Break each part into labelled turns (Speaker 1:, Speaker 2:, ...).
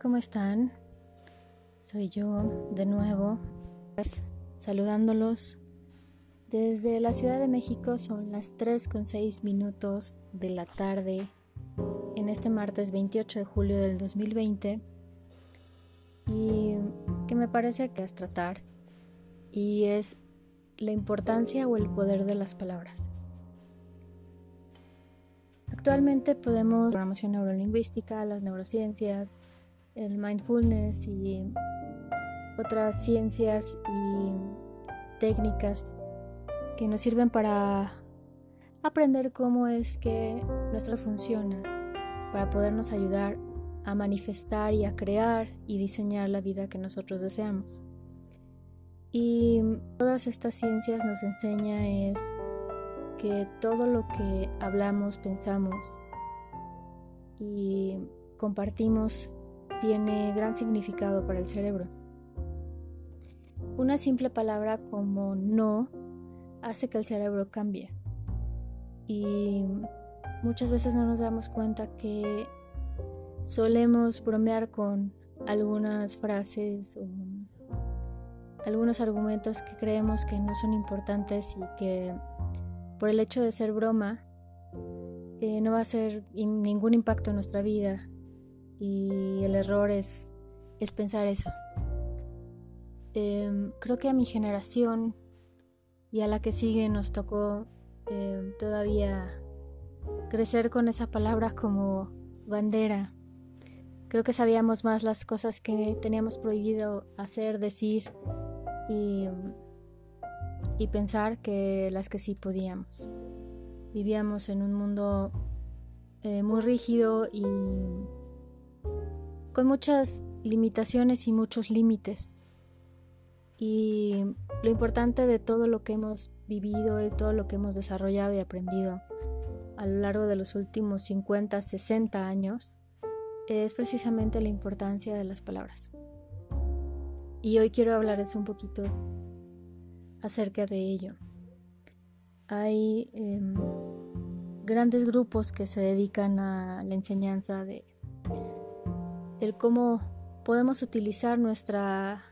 Speaker 1: ¿cómo están? Soy yo de nuevo, saludándolos. Desde la Ciudad de México son las 3 con 6 minutos de la tarde en este martes 28 de julio del 2020 y que me parece que es tratar y es la importancia o el poder de las palabras. Actualmente podemos programación neurolingüística, las neurociencias, el mindfulness y otras ciencias y técnicas que nos sirven para aprender cómo es que nuestra funciona, para podernos ayudar a manifestar y a crear y diseñar la vida que nosotros deseamos. Y todas estas ciencias nos enseña es que todo lo que hablamos, pensamos y compartimos tiene gran significado para el cerebro. Una simple palabra como no hace que el cerebro cambie. Y muchas veces no nos damos cuenta que solemos bromear con algunas frases o algunos argumentos que creemos que no son importantes y que por el hecho de ser broma, eh, no va a ser ningún impacto en nuestra vida. Y el error es, es pensar eso. Em, creo que a mi generación y a la que sigue nos tocó em, todavía crecer con esa palabra como bandera. Creo que sabíamos más las cosas que teníamos prohibido hacer, decir y y pensar que las que sí podíamos. Vivíamos en un mundo eh, muy rígido y con muchas limitaciones y muchos límites. Y lo importante de todo lo que hemos vivido y todo lo que hemos desarrollado y aprendido a lo largo de los últimos 50, 60 años es precisamente la importancia de las palabras. Y hoy quiero hablarles un poquito acerca de ello. Hay em, grandes grupos que se dedican a la enseñanza de el cómo podemos utilizar nuestra,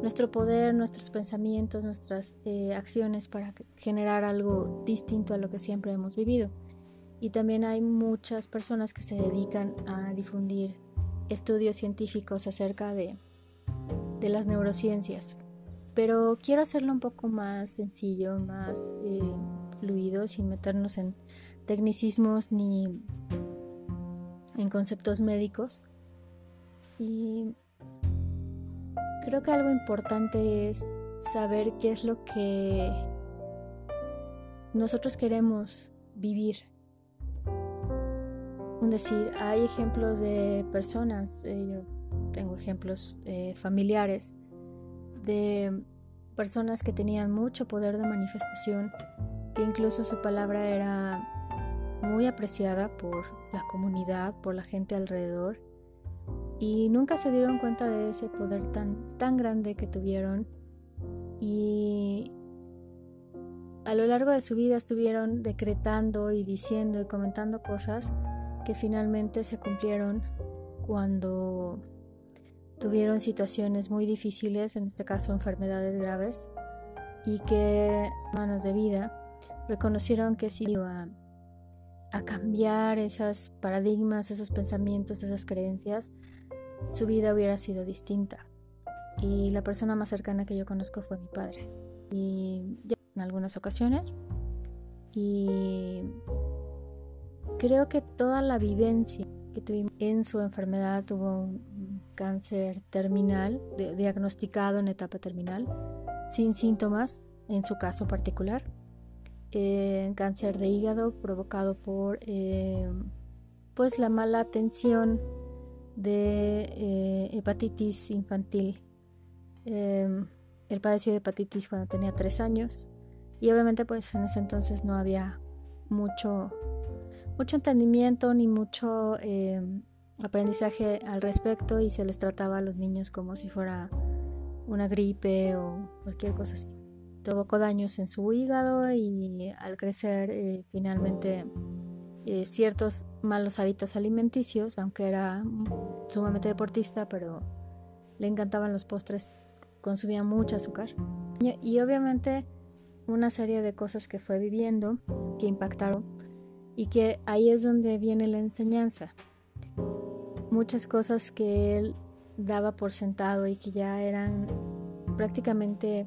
Speaker 1: nuestro poder, nuestros pensamientos, nuestras eh, acciones para generar algo distinto a lo que siempre hemos vivido. Y también hay muchas personas que se dedican a difundir estudios científicos acerca de, de las neurociencias pero quiero hacerlo un poco más sencillo, más eh, fluido, sin meternos en tecnicismos ni en conceptos médicos. Y creo que algo importante es saber qué es lo que nosotros queremos vivir. Un decir, hay ejemplos de personas, eh, yo tengo ejemplos eh, familiares de personas que tenían mucho poder de manifestación, que incluso su palabra era muy apreciada por la comunidad, por la gente alrededor, y nunca se dieron cuenta de ese poder tan, tan grande que tuvieron. Y a lo largo de su vida estuvieron decretando y diciendo y comentando cosas que finalmente se cumplieron cuando tuvieron situaciones muy difíciles, en este caso enfermedades graves, y que manos de vida reconocieron que si iba a, cambiar esos paradigmas, esos pensamientos, esas creencias, su vida hubiera sido distinta. Y la persona más cercana que yo conozco fue mi padre. Y en algunas ocasiones. Y creo que toda la vivencia que tuvimos en su enfermedad tuvo un, cáncer terminal, diagnosticado en etapa terminal, sin síntomas en su caso particular. Eh, cáncer de hígado provocado por eh, pues la mala atención de eh, hepatitis infantil. él padeció de hepatitis cuando tenía tres años y obviamente pues en ese entonces no había mucho mucho entendimiento ni mucho aprendizaje al respecto y se les trataba a los niños como si fuera una gripe o cualquier cosa así. Provocó daños en su hígado y al crecer eh, finalmente eh, ciertos malos hábitos alimenticios, aunque era sumamente deportista, pero le encantaban los postres, consumía mucho azúcar. Y, obviamente una serie de cosas que fue viviendo que impactaron y que ahí es donde viene la enseñanza. Muchas cosas que él daba por sentado y que ya eran prácticamente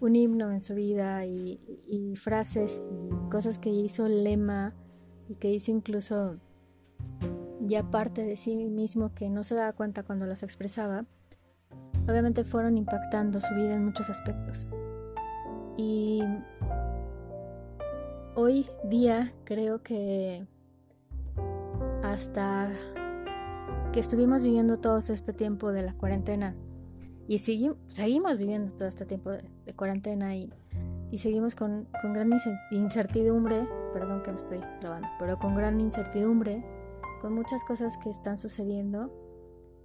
Speaker 1: un himno en su vida y, y frases y cosas que hizo lema y que hizo incluso ya parte de sí mismo que no se daba cuenta cuando las expresaba, obviamente fueron impactando su vida en muchos aspectos. Y hoy día creo que hasta que estuvimos viviendo todo este tiempo de la cuarentena y seguimos viviendo todo este tiempo de, cuarentena y, y seguimos con, con, gran incertidumbre, perdón que me estoy trabando, pero con gran incertidumbre, con muchas cosas que están sucediendo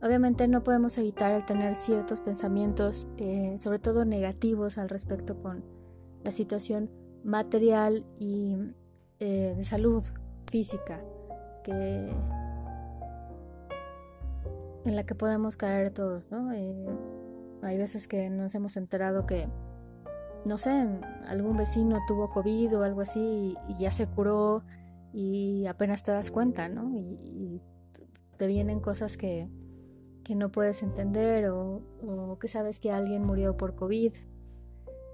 Speaker 1: Obviamente no podemos evitar el tener ciertos pensamientos, eh, sobre todo negativos al respecto con la situación material y eh, de salud física que en la que podemos caer todos, ¿no? Eh, hay veces que nos hemos enterado que, no sé, algún vecino tuvo COVID o algo así y, ya se curó y apenas te das cuenta, ¿no? y te vienen cosas que, que no puedes entender o, que sabes que alguien murió por COVID,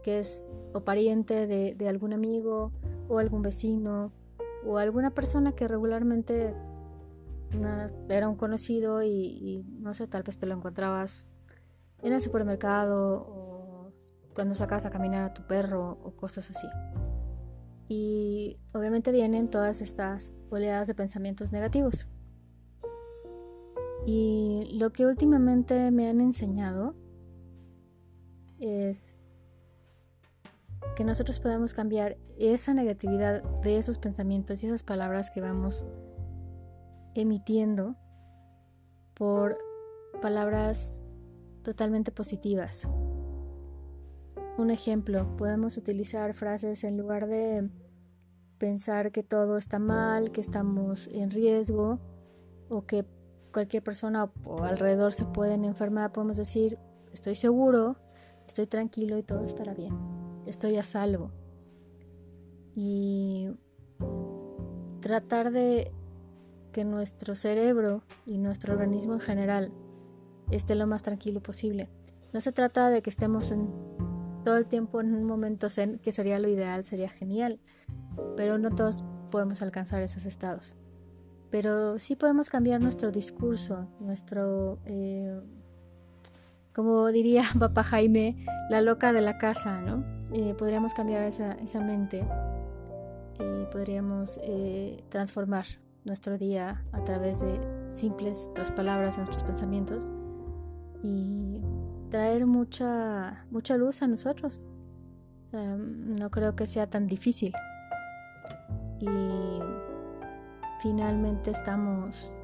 Speaker 1: que es o pariente de, algún amigo o algún vecino o alguna persona que regularmente era un conocido y, no sé, tal vez te lo encontrabas en el supermercado o cuando sacas a caminar a tu perro o cosas así. Y obviamente vienen todas estas oleadas de pensamientos negativos. Y lo que últimamente me han enseñado es que nosotros podemos cambiar esa negatividad de esos pensamientos y esas palabras que vamos emitiendo por palabras totalmente positivas. Un ejemplo, podemos utilizar frases en lugar de pensar que todo está mal, que estamos en riesgo o que cualquier persona o alrededor se pueden enfermar, podemos decir, estoy seguro, estoy tranquilo y todo estará bien, estoy a salvo. Y tratar de que nuestro cerebro y nuestro organismo en general esté lo más tranquilo posible. No se trata de que estemos en todo el tiempo en un momento zen, que sería lo ideal, sería genial, pero no todos podemos alcanzar esos estados pero sí podemos cambiar nuestro discurso, nuestro, eh, como diría papá Jaime, la loca de la casa, ¿no? Eh, podríamos cambiar esa, esa mente y podríamos eh, transformar nuestro día a través de simples las palabras, nuestros pensamientos y traer mucha, mucha luz a nosotros. no creo que sea tan difícil. Y finalmente estamos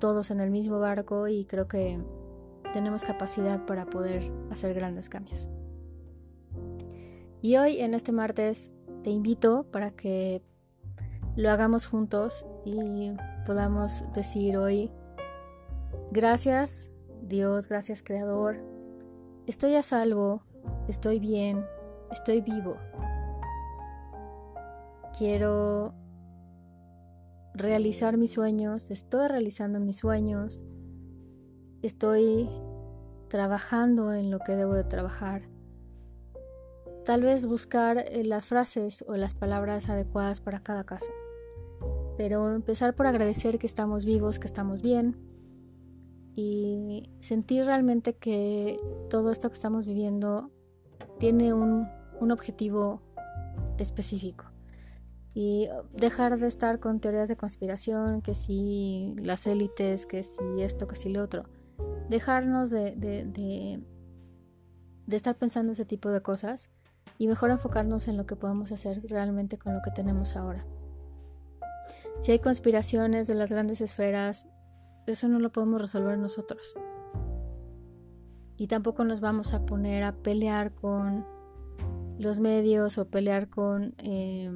Speaker 1: todos en el mismo barco y creo que tenemos capacidad para poder hacer grandes cambios. Y hoy en este martes te invito para que lo hagamos juntos y podamos decir hoy, gracias Dios, gracias Creador, estoy a salvo, estoy bien, estoy vivo. Quiero realizar mis sueños, estoy realizando mis sueños, estoy trabajando en lo que debo de trabajar. Tal vez buscar eh, las frases o las palabras adecuadas para cada caso. Pero empezar por agradecer que estamos vivos, que estamos bien y sentir realmente que todo esto que estamos viviendo tiene un, un objetivo específico y dejar de estar con teorías de conspiración, que si las élites, que si esto, que si lo otro. Dejarnos de, de, de, estar pensando ese tipo de cosas y mejor enfocarnos en lo que podemos hacer realmente con lo que tenemos ahora. Si hay conspiraciones de las grandes esferas, eso no lo podemos resolver nosotros. Y tampoco nos vamos a poner a pelear con los medios o pelear con... Eh,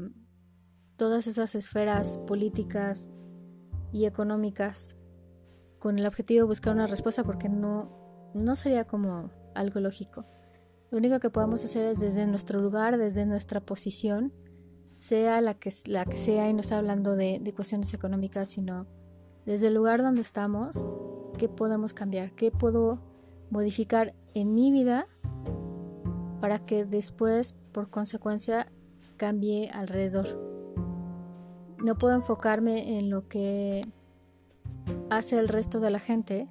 Speaker 1: todas esas esferas políticas y económicas con el objetivo de buscar una respuesta porque no, no sería como algo lógico. Lo único que podemos hacer es desde nuestro lugar, desde nuestra posición, sea la que, sea, y no está hablando de cuestiones económicas, sino desde el lugar donde estamos, qué podemos cambiar, qué puedo modificar en mi vida para que después, por consecuencia, cambie alrededor. No puedo enfocarme en lo que hace el resto de la gente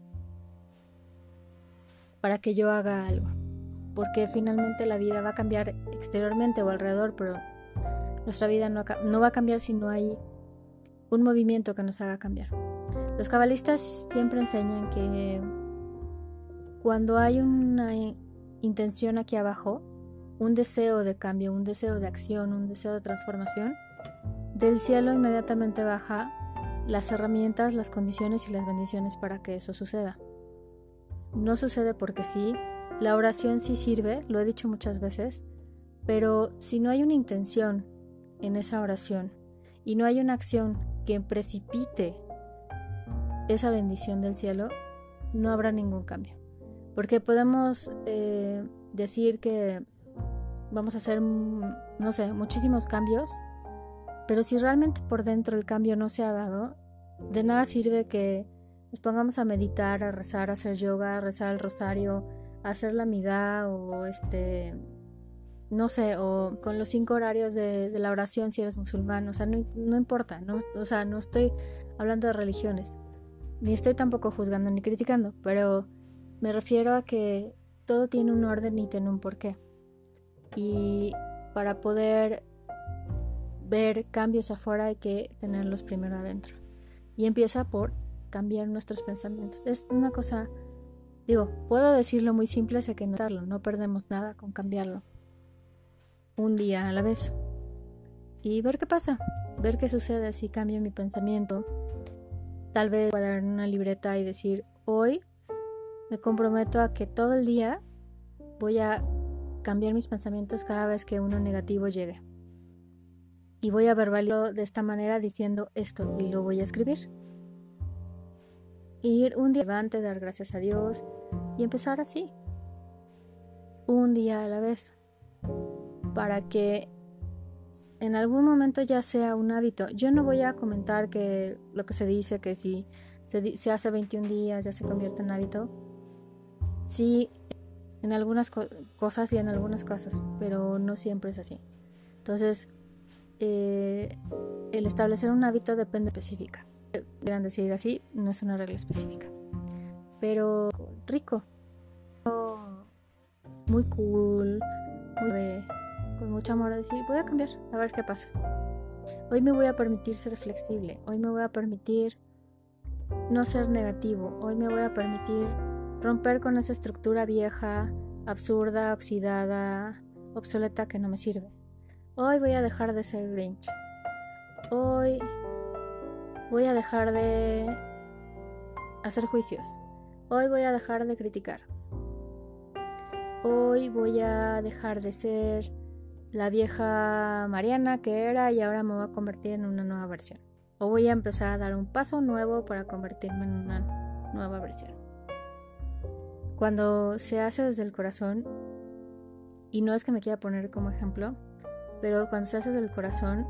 Speaker 1: para que yo haga algo. Porque finalmente la vida va a cambiar exteriormente o alrededor, pero nuestra vida no, va a cambiar si no hay un movimiento que nos haga cambiar. Los cabalistas siempre enseñan que cuando hay una intención aquí abajo, un deseo de cambio, un deseo de acción, un deseo de transformación, del cielo inmediatamente baja las herramientas, las condiciones y las bendiciones para que eso suceda. No sucede porque sí, la oración sí sirve, lo he dicho muchas veces, pero si no hay una intención en esa oración y no hay una acción que precipite esa bendición del cielo, no habrá ningún cambio. Porque podemos eh, decir que vamos a hacer, no sé, muchísimos cambios, pero si realmente por dentro el cambio no se ha dado, de nada sirve que nos pongamos a meditar, a rezar, a hacer yoga, a rezar el rosario, a hacer la midá o este, no sé, o con los cinco horarios de, la oración si eres musulmán, o sea, no, no importa, no, o sea, no estoy hablando de religiones, ni estoy tampoco juzgando ni criticando, pero me refiero a que todo tiene un orden y tiene un porqué. Y para poder ver cambios afuera hay que tenerlos primero adentro. Y empieza por cambiar nuestros pensamientos. Es una cosa, digo, puedo decirlo muy simple, sé que no, no perdemos nada con cambiarlo. Un día a la vez. Y ver qué pasa, ver qué sucede si cambio mi pensamiento. Tal vez en una libreta y decir, hoy me comprometo a que todo el día voy a cambiar mis pensamientos cada vez que uno negativo llegue. Y voy a verbalizarlo de esta manera diciendo esto y lo voy a escribir. Ir un día adelante, dar gracias a Dios y empezar así. Un día a la vez. Para que en algún momento ya sea un hábito. Yo no voy a comentar que lo que se dice, que si se, hace 21 días ya se convierte en hábito. Sí, en algunas cosas y en algunas cosas, pero no siempre es así. Entonces, eh, el establecer un hábito depende específica. Quieran decir así, no es una regla específica. Pero rico, muy cool, con mucho amor a decir, voy a cambiar, a ver qué pasa. Hoy me voy a permitir ser flexible, hoy me voy a permitir no ser negativo, hoy me voy a permitir romper con esa estructura vieja, absurda, oxidada, obsoleta que no me sirve. Hoy voy a dejar de ser Grinch. Hoy voy a dejar de hacer juicios. Hoy voy a dejar de criticar. Hoy voy a dejar de ser la vieja Mariana que era y ahora me voy a convertir en una nueva versión. O voy a empezar a dar un paso nuevo para convertirme en una nueva versión. Cuando se hace desde el corazón, y no es que me quiera poner como ejemplo, pero cuando se hace desde el corazón,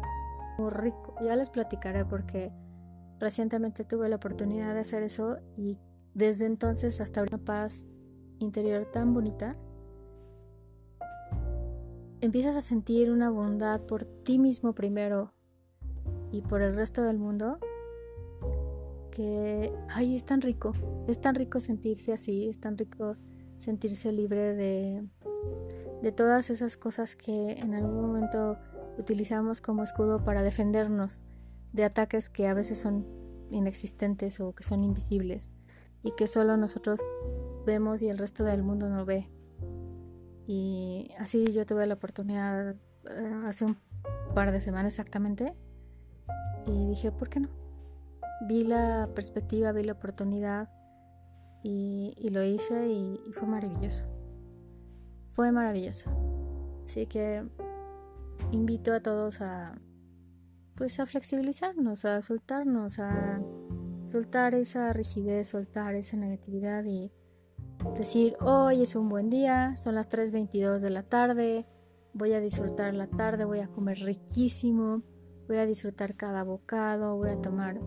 Speaker 1: muy rico. Ya les platicaré porque recientemente tuve la oportunidad de hacer eso y desde entonces hasta una paz interior tan bonita. Empiezas a sentir una bondad por ti mismo primero y por el resto del mundo que, ay, es tan rico, es tan rico sentirse así, es tan rico sentirse libre de, de todas esas cosas que en algún momento utilizamos como escudo para defendernos de ataques que a veces son inexistentes o que son invisibles y que solo nosotros vemos y el resto del mundo no ve. Y así yo tuve la oportunidad eh, hace un par de semanas exactamente y dije, ¿por qué no? vi la perspectiva, vi la oportunidad y, lo hice y, fue maravilloso. Fue maravilloso. Así que invito a todos a, pues a flexibilizarnos, a soltarnos, a soltar esa rigidez, soltar esa negatividad y decir, hoy es un buen día, son las 3.22 de la tarde, voy a disfrutar la tarde, voy a comer riquísimo, voy a disfrutar cada bocado, voy a tomar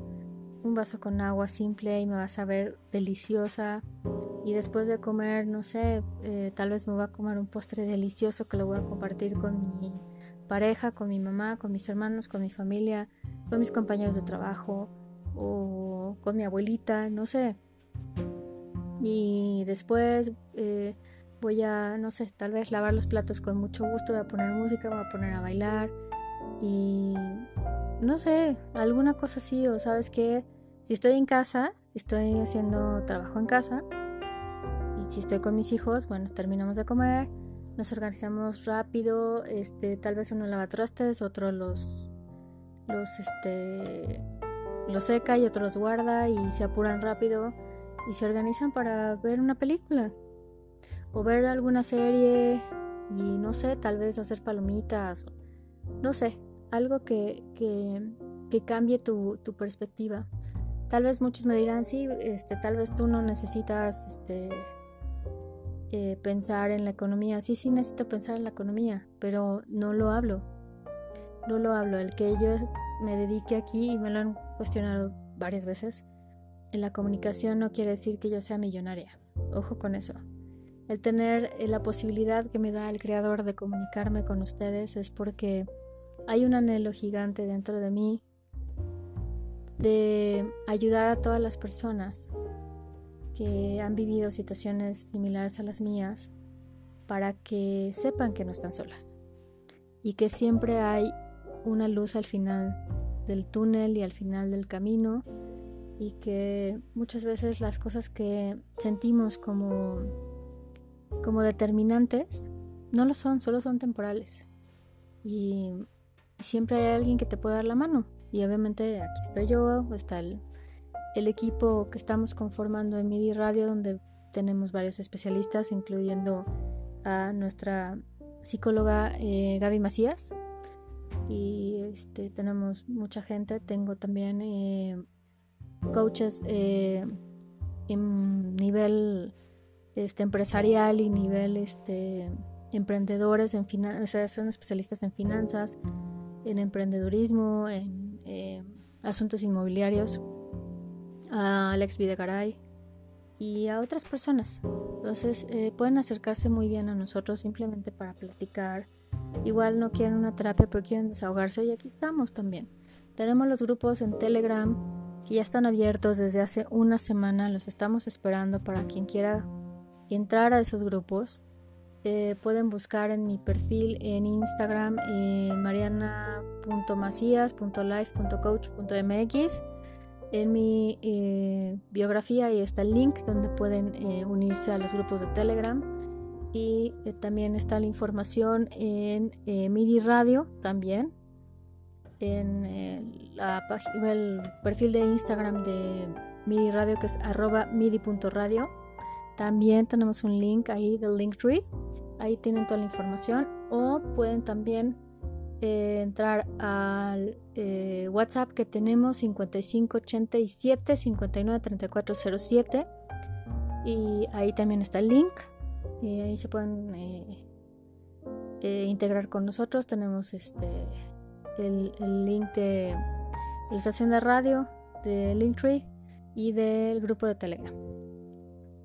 Speaker 1: un vaso con agua simple y me va a saber deliciosa. Y después de comer, no sé, eh, tal vez me voy a comer un postre delicioso que lo voy a compartir con mi pareja, con mi mamá, con mis hermanos, con mi familia, con mis compañeros de trabajo o con mi abuelita, no sé. Y después eh, voy a, no sé, tal vez lavar los platos con mucho gusto, voy a poner música, voy a poner a bailar y no sé, alguna cosa así o sabes que si estoy en casa, si estoy haciendo trabajo en casa y si estoy con mis hijos, bueno, terminamos de comer, nos organizamos rápido, este, tal vez uno lava trastes, otro los los este los seca y otro los guarda y se apuran rápido y se organizan para ver una película o ver alguna serie y no sé, tal vez hacer palomitas, no sé, algo que, que, cambie tu, tu, perspectiva. Tal vez muchos me dirán, sí, este, tal vez tú no necesitas este, eh, pensar en la economía. Sí, sí necesito pensar en la economía, pero no lo hablo. No lo hablo. El que yo me dedique aquí, y me lo han cuestionado varias veces, en la comunicación no quiere decir que yo sea millonaria. Ojo con eso. El tener eh, la posibilidad que me da el creador de comunicarme con ustedes es porque hay un anhelo gigante dentro de mí de ayudar a todas las personas que han vivido situaciones similares a las mías para que sepan que no están solas y que siempre hay una luz al final del túnel y al final del camino y que muchas veces las cosas que sentimos como, como determinantes no lo son, solo son temporales. Y siempre hay alguien que te puede dar la mano. Y obviamente aquí estoy yo, está el, equipo que estamos conformando en MIDI Radio, donde tenemos varios especialistas, incluyendo a nuestra psicóloga eh, Gaby Macías. Y este, tenemos mucha gente. Tengo también eh, coaches eh, en nivel este, empresarial y nivel este, emprendedores, en o sea, son especialistas en finanzas, en emprendedurismo, en eh, asuntos inmobiliarios, a Alex Videgaray y a otras personas. Entonces eh, pueden acercarse muy bien a nosotros simplemente para platicar. Igual no quieren una terapia, pero quieren desahogarse y aquí estamos también. Tenemos los grupos en Telegram que ya están abiertos desde hace una semana. Los estamos esperando para quien quiera entrar a esos grupos. Eh, pueden buscar en mi perfil en Instagram eh, mariana.macías.life.coach.mx. En mi eh, biografía ahí está el link donde pueden eh, unirse a los grupos de Telegram. Y también está la información en MIDI Radio también en el, la el perfil de Instagram de MIDI Radio que es arroba midi.radio. También tenemos un link ahí del Linktree. Ahí tienen toda la información. O pueden también eh, entrar al eh, WhatsApp que tenemos 5587 593407 y ahí también está el link y ahí se pueden eh, integrar con nosotros tenemos este el, link de, la estación de radio, de Linktree y del grupo de Telegram.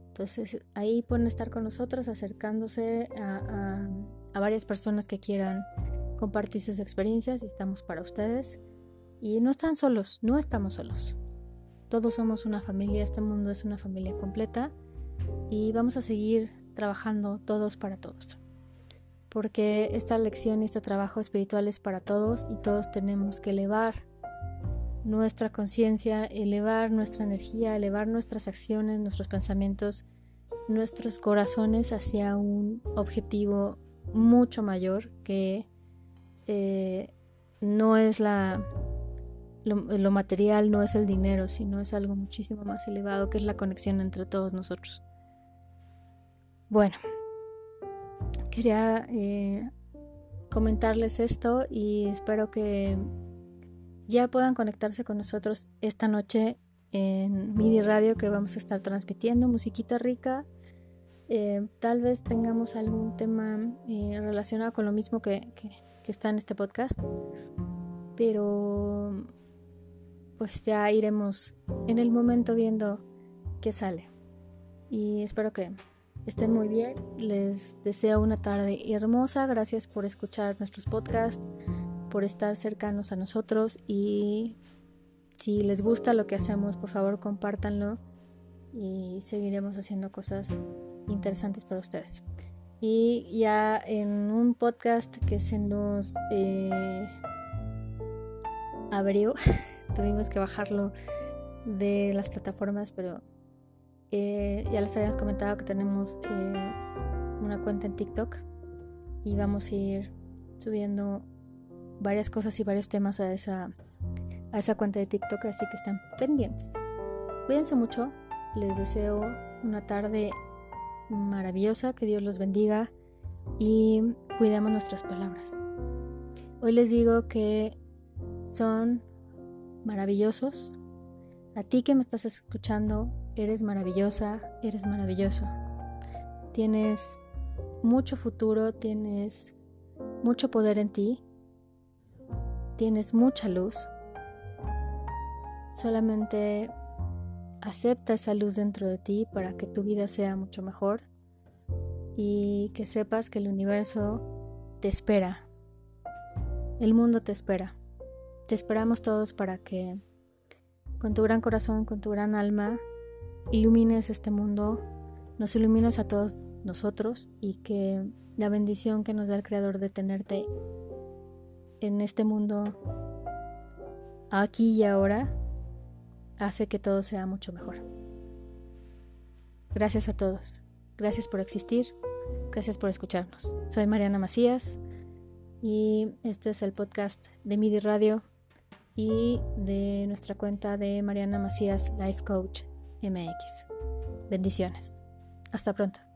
Speaker 1: Entonces ahí pueden estar con nosotros acercándose a, varias personas que quieran compartir sus experiencias y estamos para ustedes. Y no están solos, no estamos solos. Todos somos una familia, este mundo es una familia completa y vamos a seguir trabajando todos para todos porque esta lección y este trabajo espiritual es para todos y todos tenemos que elevar nuestra conciencia, elevar nuestra energía, elevar nuestras acciones, nuestros pensamientos, nuestros corazones hacia un objetivo mucho mayor que eh, no es la lo material, no es el dinero, sino es algo muchísimo más elevado que es la conexión entre todos nosotros. Bueno, quería eh, comentarles esto y espero que, ya puedan conectarse con nosotros esta noche en MIDI Radio que vamos a estar transmitiendo, musiquita rica. Eh, tal vez tengamos algún tema eh, relacionado con lo mismo que, que, está en este podcast, pero pues ya iremos en el momento viendo qué sale. Y espero que estén muy bien. Les deseo una tarde hermosa. Gracias por escuchar nuestros podcasts, por estar cercanos a nosotros y si les gusta lo que hacemos, por favor compártanlo y seguiremos haciendo cosas interesantes para ustedes. Y ya en un podcast que se nos eh, abrió, tuvimos que bajarlo de las plataformas, pero eh, ya les habíamos comentado que tenemos eh, una cuenta en TikTok y vamos a ir subiendo varias cosas y varios temas a esa a esa cuenta de TikTok, así que están pendientes. Cuídense mucho, les deseo una tarde maravillosa, que Dios los bendiga y cuidemos nuestras palabras. Hoy les digo que son maravillosos. A ti que me estás escuchando, eres maravillosa, eres maravilloso. Tienes mucho futuro, tienes mucho poder en ti, tienes mucha luz Solamente acepta esa luz dentro de ti para que tu vida sea mucho mejor y que sepas que el universo te espera. El mundo te espera. Te esperamos todos para que con tu gran corazón, con tu gran alma, ilumines este mundo, nos ilumines a todos nosotros y que la bendición que nos da el Creador de tenerte en este mundo aquí y ahora hace que todo sea mucho mejor. Gracias a todos. Gracias por existir. Gracias por escucharnos. Soy Mariana Macías y este es el podcast de MIDI Radio y de nuestra cuenta de Mariana Macías Life Coach MX. Bendiciones. Hasta pronto.